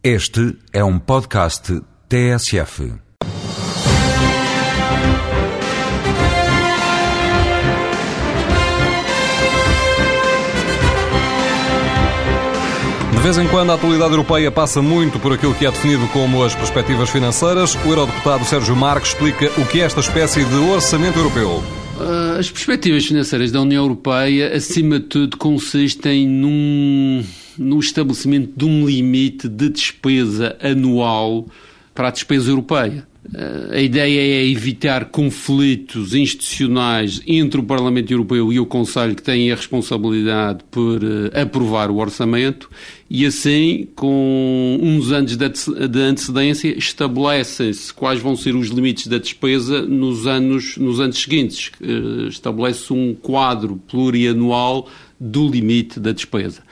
Este é um podcast TSF. De vez em quando a atualidade europeia passa muito por aquilo que é definido como as perspectivas financeiras. O eurodeputado Sérgio Marques explica o que é esta espécie de orçamento europeu. Uh, as perspectivas financeiras da União Europeia, acima de tudo, consistem num, no estabelecimento de um limite de despesa anual para a despesa europeia. Uh, a ideia é evitar conflitos institucionais entre o Parlamento Europeu e o Conselho, que têm a responsabilidade por uh, aprovar o orçamento, e assim, com uns anos de antecedência, estabelecem-se quais vão ser os limites da despesa nos anos, nos anos seguintes. Uh, estabelece um quadro plurianual do limite da despesa.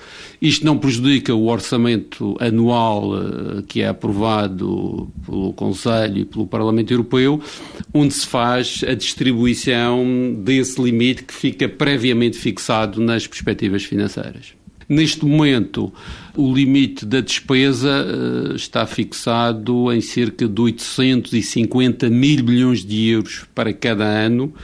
Isto não prejudica o orçamento anual uh, que é aprovado pelo Conselho e pelo Parlamento Europeu, onde se faz a distribuição desse limite que fica previamente fixado nas perspectivas financeiras. Neste momento, o limite da despesa uh, está fixado em cerca de 850 mil bilhões de euros para cada ano,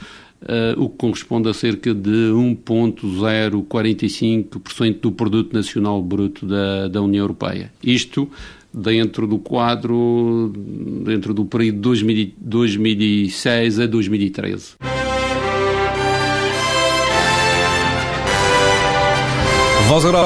Uh, o que corresponde a cerca de 1,045% do produto nacional bruto da, da União Europeia. Isto dentro do quadro, dentro do período de 2006 a 2013. Voz Europa.